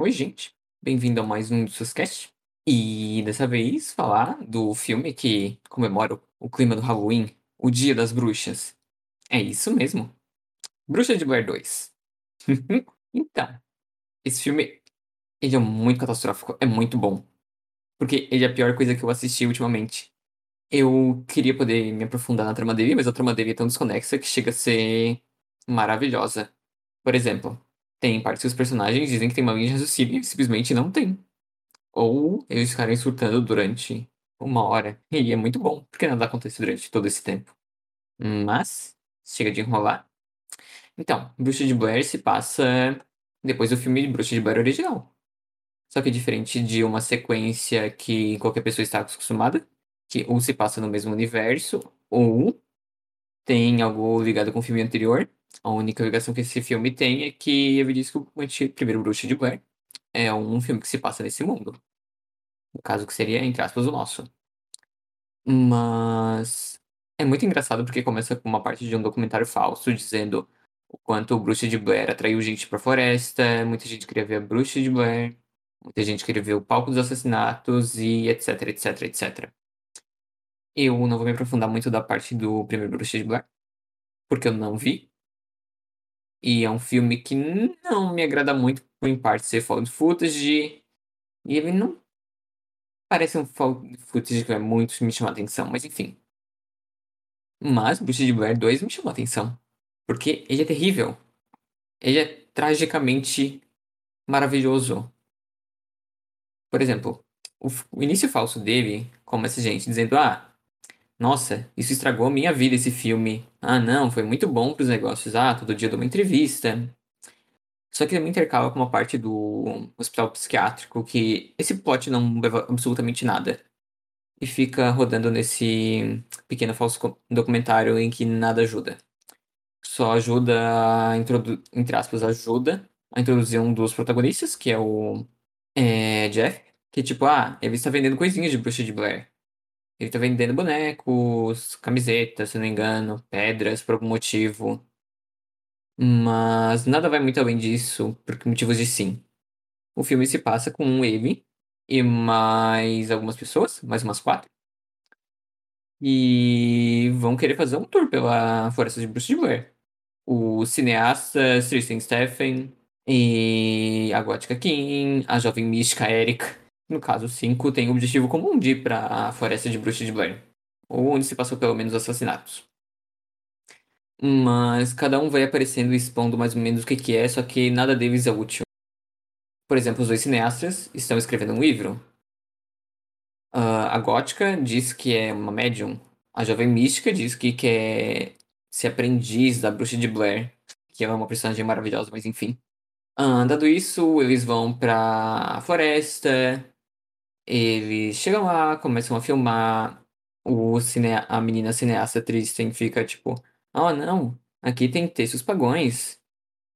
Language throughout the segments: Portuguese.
Oi, gente. Bem-vindo a mais um Suscast. E dessa vez falar do filme que comemora o clima do Halloween, o Dia das Bruxas. É isso mesmo. Bruxa de Blair 2. então, esse filme ele é muito catastrófico, é muito bom. Porque ele é a pior coisa que eu assisti ultimamente. Eu queria poder me aprofundar na trama dele, mas a trama dele é tão desconexa que chega a ser maravilhosa. Por exemplo, tem partes que os personagens dizem que tem uma linha de raciocínio e simplesmente não tem. Ou eles ficarem surtando durante uma hora. E é muito bom, porque nada acontece durante todo esse tempo. Mas, chega de enrolar. Então, Bruxa de Blair se passa depois do filme de Bruxa de Blair original. Só que diferente de uma sequência que qualquer pessoa está acostumada, que ou se passa no mesmo universo, ou tem algo ligado com o filme anterior. A única ligação que esse filme tem é que ele diz que o primeiro Bruxa de Blair é um filme que se passa nesse mundo. No caso que seria, entre aspas, o nosso. Mas é muito engraçado porque começa com uma parte de um documentário falso dizendo o quanto o Bruxa de Blair atraiu gente pra floresta, muita gente queria ver a Bruxa de Blair, muita gente queria ver o palco dos assassinatos e etc, etc, etc. Eu não vou me aprofundar muito da parte do primeiro Bruxa de Blair, porque eu não vi. E é um filme que não me agrada muito, em parte ser found footage. E ele não parece um found footage que é muito me chamar atenção, mas enfim. Mas Bruxa de Blair 2 me chamou atenção. Porque ele é terrível. Ele é tragicamente maravilhoso. Por exemplo, o, o início falso dele começa gente dizendo: Ah, nossa, isso estragou a minha vida, esse filme. Ah, não, foi muito bom pros negócios. Ah, todo dia dou uma entrevista. Só que também intercala com uma parte do hospital psiquiátrico que esse plot não leva absolutamente nada. E fica rodando nesse pequeno falso documentário em que nada ajuda. Só ajuda a entre aspas, ajuda a introduzir um dos protagonistas, que é o é, Jeff. Que tipo, ah, ele está vendendo coisinhas de bruxa de Blair. Ele tá vendendo bonecos, camisetas, se não me engano, pedras por algum motivo. Mas nada vai muito além disso, por motivos de sim. O filme se passa com ele e mais algumas pessoas, mais umas quatro. E vão querer fazer um tour pela Floresta de Bruce Blair. O cineasta Tristan Stephen e a Gótica Kim, a jovem mística Erika no caso, 5 tem o objetivo comum de ir para a floresta de Bruxa de Blair, ou onde se passou pelo menos assassinatos. Mas cada um vai aparecendo e expondo mais ou menos o que, que é, só que nada deles é útil. Por exemplo, os dois cineastas estão escrevendo um livro. Uh, a gótica diz que é uma médium. A jovem mística diz que quer ser aprendiz da bruxa de Blair, que é uma personagem maravilhosa, mas enfim. Uh, dado isso, eles vão pra floresta, eles chegam lá, começam a filmar. O cine... A menina cineasta Tristan fica tipo: Oh, não, aqui tem textos pagões.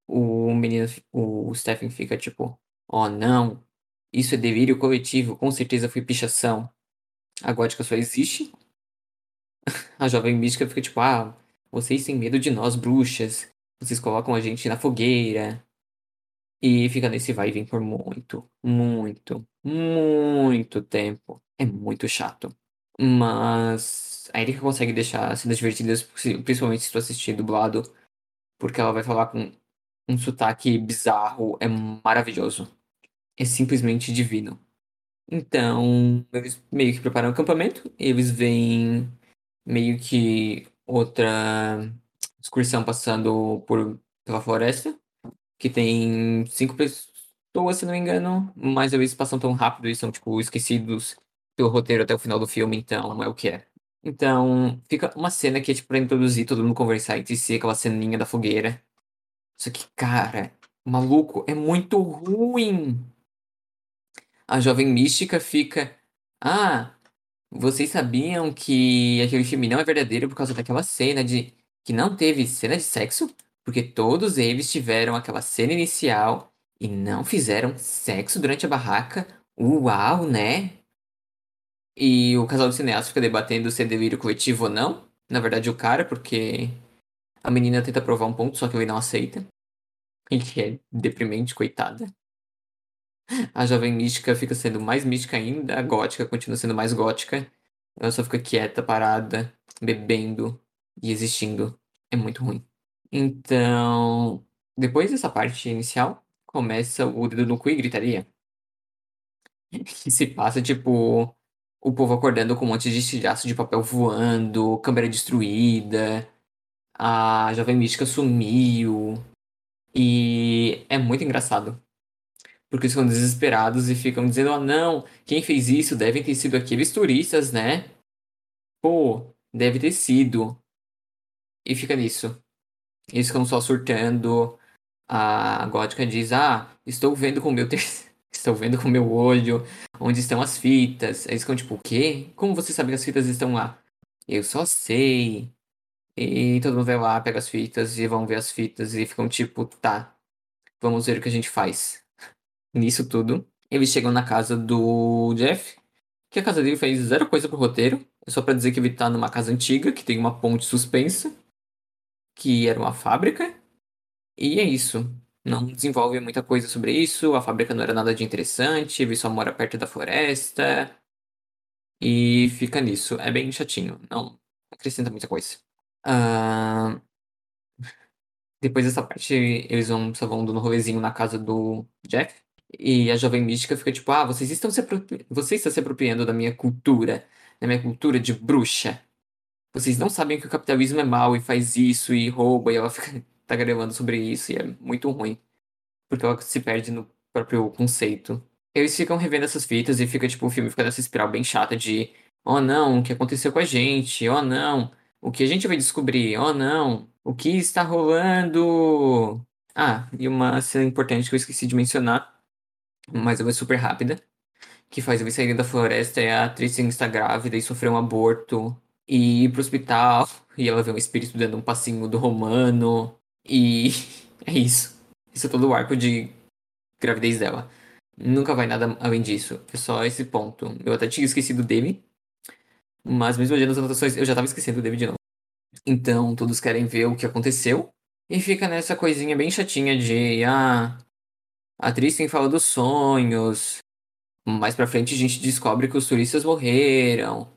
O menino, o Stephen fica tipo: Oh, não, isso é delírio coletivo, com certeza foi pichação. A gótica só existe. A jovem mística fica tipo: Ah, vocês têm medo de nós, bruxas. Vocês colocam a gente na fogueira. E fica nesse vai e vem por muito, muito, muito tempo. É muito chato. Mas a Erika consegue deixar cenas divertidas, principalmente se tu assistir dublado, porque ela vai falar com um sotaque bizarro, é maravilhoso. É simplesmente divino. Então, eles meio que preparam o acampamento, eles veem meio que outra excursão passando por pela floresta que tem cinco pessoas, se não me engano, mas eles passam tão rápido e são, tipo, esquecidos pelo roteiro até o final do filme, então é o que é. Então, fica uma cena que é, tipo, pra introduzir todo mundo conversar entre si, aquela ceninha da fogueira. Só que, cara, maluco, é muito ruim. A jovem mística fica. Ah, vocês sabiam que aquele filme não é verdadeiro por causa daquela cena de. que não teve cena de sexo? Porque todos eles tiveram aquela cena inicial e não fizeram sexo durante a barraca. Uau, né? E o casal de cineastas fica debatendo se é delírio coletivo ou não. Na verdade, o cara, porque a menina tenta provar um ponto, só que ele não aceita. E que é deprimente, coitada. A jovem mística fica sendo mais mística ainda, a gótica continua sendo mais gótica. Ela só fica quieta, parada, bebendo e existindo. É muito ruim. Então, depois dessa parte inicial, começa o dedo no cu e gritaria. Que se passa, tipo, o povo acordando com um monte de estilhaço de papel voando, câmera destruída, a jovem mística sumiu. E é muito engraçado. Porque eles ficam desesperados e ficam dizendo: oh, não, quem fez isso devem ter sido aqueles turistas, né? Pô, deve ter sido. E fica nisso. Eles ficam só surtando. A gótica diz: Ah, estou vendo com meu estou vendo com meu olho onde estão as fitas. Aí eles ficam tipo: O quê? Como você sabe que as fitas estão lá? Eu só sei. E todo mundo vai lá, pega as fitas e vão ver as fitas e ficam tipo: Tá, vamos ver o que a gente faz. Nisso tudo, eles chegam na casa do Jeff, que a casa dele fez zero coisa pro roteiro. É só para dizer que ele tá numa casa antiga, que tem uma ponte suspensa, que era uma fábrica. E é isso. Não desenvolve muita coisa sobre isso. A fábrica não era nada de interessante. Ele só mora perto da floresta. E fica nisso. É bem chatinho. Não acrescenta muita coisa. Uh... Depois dessa parte, eles vão, só vão dando um rolezinho na casa do Jeff. E a jovem mística fica tipo, ah, vocês estão se, apropri... Você está se apropriando da minha cultura, da minha cultura de bruxa. Vocês não sabem que o capitalismo é mau e faz isso e rouba, e ela fica tagarelando sobre isso, e é muito ruim. Porque ela se perde no próprio conceito. Eles ficam revendo essas fitas e fica, tipo, o filme fica nessa espiral bem chata de oh não, o que aconteceu com a gente? Oh não, o que a gente vai descobrir? Oh não, o que está rolando? Ah, e uma cena importante que eu esqueci de mencionar mas ela é super rápida, que faz ele sair da floresta e a atriz está grávida e sofreu um aborto e ir pro hospital e ela vê um espírito dando um passinho do romano e é isso. Isso é todo o arco de gravidez dela. Nunca vai nada além disso. É só esse ponto. Eu até tinha esquecido dele. Mas mesmo olhando as anotações, eu já tava esquecendo dele de novo. Então, todos querem ver o que aconteceu. E fica nessa coisinha bem chatinha de, ah, a Tristan fala dos sonhos. Mais pra frente a gente descobre que os turistas morreram.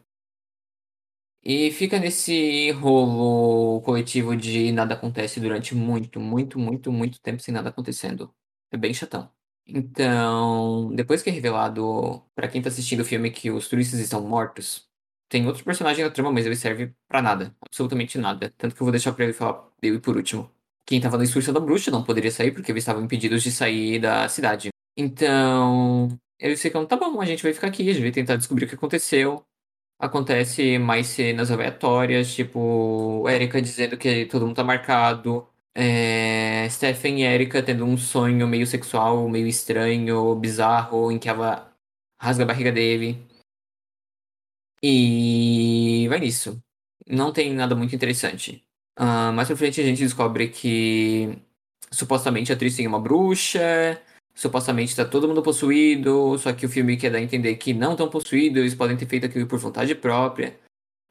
E fica nesse rolo coletivo de nada acontece durante muito, muito, muito, muito tempo sem nada acontecendo. É bem chatão. Então, depois que é revelado para quem tá assistindo o filme que os turistas estão mortos, tem outro personagem na trama, mas ele serve para nada, absolutamente nada. Tanto que eu vou deixar para ele falar dele por último quem estava na excursão da bruxa não poderia sair porque eles estavam impedidos de sair da cidade. Então, eles ficam, tá bom, a gente vai ficar aqui, a gente vai tentar descobrir o que aconteceu. Acontece mais cenas aleatórias, tipo, Erika dizendo que todo mundo tá marcado. É, Stephen e Erika tendo um sonho meio sexual, meio estranho, bizarro, em que ela rasga a barriga dele. E vai nisso. Não tem nada muito interessante. Uh, mais pra frente a gente descobre que supostamente a atriz é uma bruxa, supostamente tá todo mundo possuído, só que o filme quer dar a entender que não estão possuídos, eles podem ter feito aquilo por vontade própria.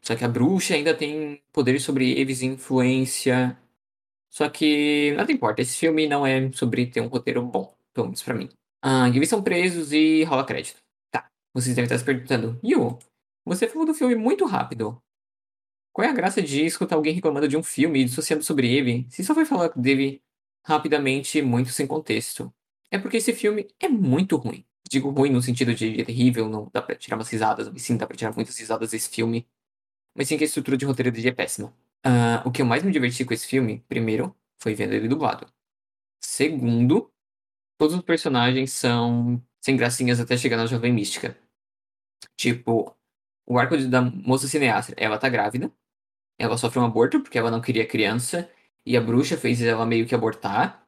Só que a bruxa ainda tem poderes sobre eles, influência. Só que nada importa, esse filme não é sobre ter um roteiro bom, pelo menos pra mim. Ah, eles são presos e rola crédito. Tá, vocês devem estar se perguntando, Yu, você falou do filme muito rápido. Qual é a graça de escutar alguém reclamando de um filme e dissociando sobre ele, se só vai falar dele rapidamente, muito sem contexto? É porque esse filme é muito ruim. Digo ruim no sentido de terrível, não dá pra tirar umas risadas, mas sim dá pra tirar muitas risadas desse filme. Mas sim que a estrutura de roteiro dele é péssima. Uh, o que eu mais me diverti com esse filme, primeiro, foi vendo ele dublado. Segundo, todos os personagens são sem gracinhas até chegar na Jovem Mística. Tipo, o arco da moça cineasta, ela tá grávida, ela sofreu um aborto porque ela não queria criança e a bruxa fez ela meio que abortar.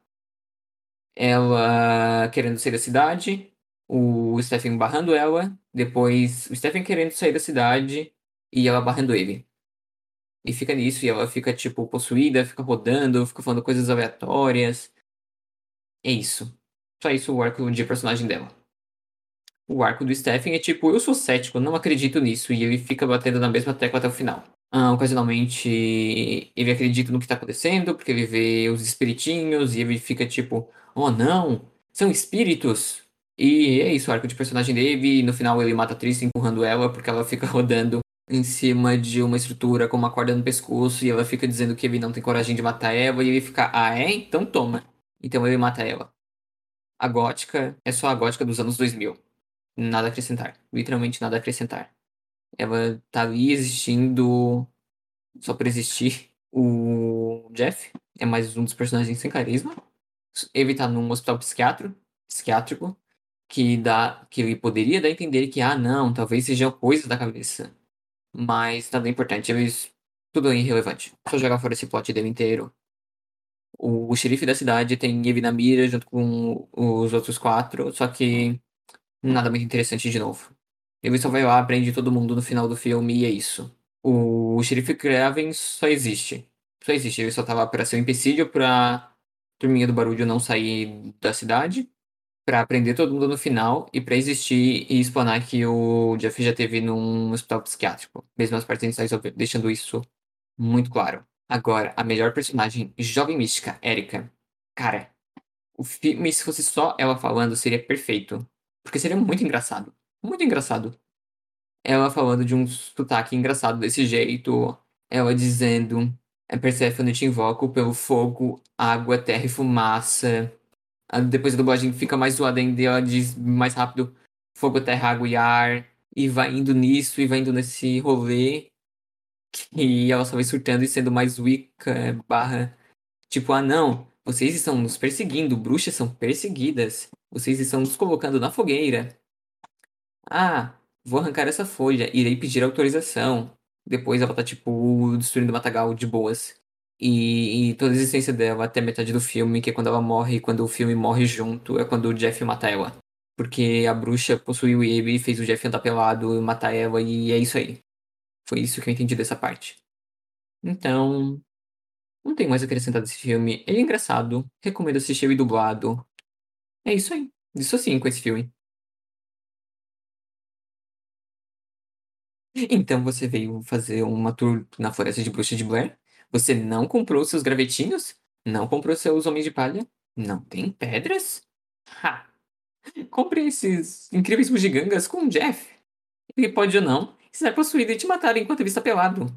Ela querendo sair da cidade, o Stephen barrando ela, depois o Stephen querendo sair da cidade e ela barrando ele. E fica nisso, e ela fica, tipo, possuída, fica rodando, fica falando coisas aleatórias. É isso. Só isso o arco de personagem dela. O arco do Stephen é tipo, eu sou cético, não acredito nisso, e ele fica batendo na mesma tecla até o final. Ah, ocasionalmente ele acredita no que está acontecendo, porque ele vê os espiritinhos e ele fica tipo, oh não, são espíritos. E é isso, o arco de personagem dele. E no final ele mata a Triss empurrando ela, porque ela fica rodando em cima de uma estrutura com uma corda no pescoço. E ela fica dizendo que ele não tem coragem de matar ela. E ele fica, ah, é? Então toma. Então ele mata ela. A gótica é só a gótica dos anos 2000. Nada a acrescentar. Literalmente nada a acrescentar. Ela tá ali existindo só por existir. O Jeff é mais um dos personagens sem carisma. Ele tá num hospital psiquiátrico, que dá que ele poderia dar a entender que ah não, talvez seja coisa da cabeça. Mas nada importante, eles tudo é irrelevante. Só jogar fora esse plot dele inteiro. O, o xerife da cidade tem ele na mira junto com os outros quatro, só que nada muito interessante de novo. Ele só vai lá, prende todo mundo no final do filme e é isso. O, xerife Craven só existe. Só existe. Ele só tava pra ser um empecilho pra turminha do barulho não sair da cidade. Pra prender todo mundo no final e pra existir e explanar que o Jeff já teve num hospital psiquiátrico. Mesmo as partes iniciais deixando isso muito claro. Agora, a melhor personagem, jovem mística, Erika. Cara, o filme, se fosse só ela falando, seria perfeito. Porque seria muito engraçado. Muito engraçado. Ela falando de um sotaque engraçado desse jeito. Ela dizendo: é Persephone, te invoco pelo fogo, água, terra e fumaça. Depois a dublagem fica mais zoada ainda e ela diz mais rápido: fogo, terra, água e ar. E vai indo nisso e vai indo nesse rolê. E ela só vai surtando e sendo mais Wicca barra. Tipo, ah não, vocês estão nos perseguindo, bruxas são perseguidas. Vocês estão nos colocando na fogueira. Ah, vou arrancar essa folha, irei pedir autorização. Depois ela tá, tipo, destruindo o matagal de boas. E, e, toda a existência dela até metade do filme, que é quando ela morre e quando o filme morre junto, é quando o Jeff mata ela. Porque a bruxa possuiu ele e fez o Jeff andar pelado e matar ela, e é isso aí. Foi isso que eu entendi dessa parte. Então. Não tem mais a acrescentar desse filme. Ele é engraçado. Recomendo assistir ele dublado. É isso aí. Isso sim com esse filme. Então você veio fazer uma tour na Floresta de Bruxa de Blair? Você não comprou seus gravetinhos? Não comprou seus homens de palha? Não tem pedras? Ha! Compre esses incríveis bugigangas com o Jeff. Ele pode ou não estar possuído e te matar enquanto ele está pelado.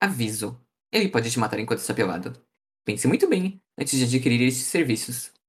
Aviso. Ele pode te matar enquanto está pelado. Pense muito bem antes de adquirir esses serviços.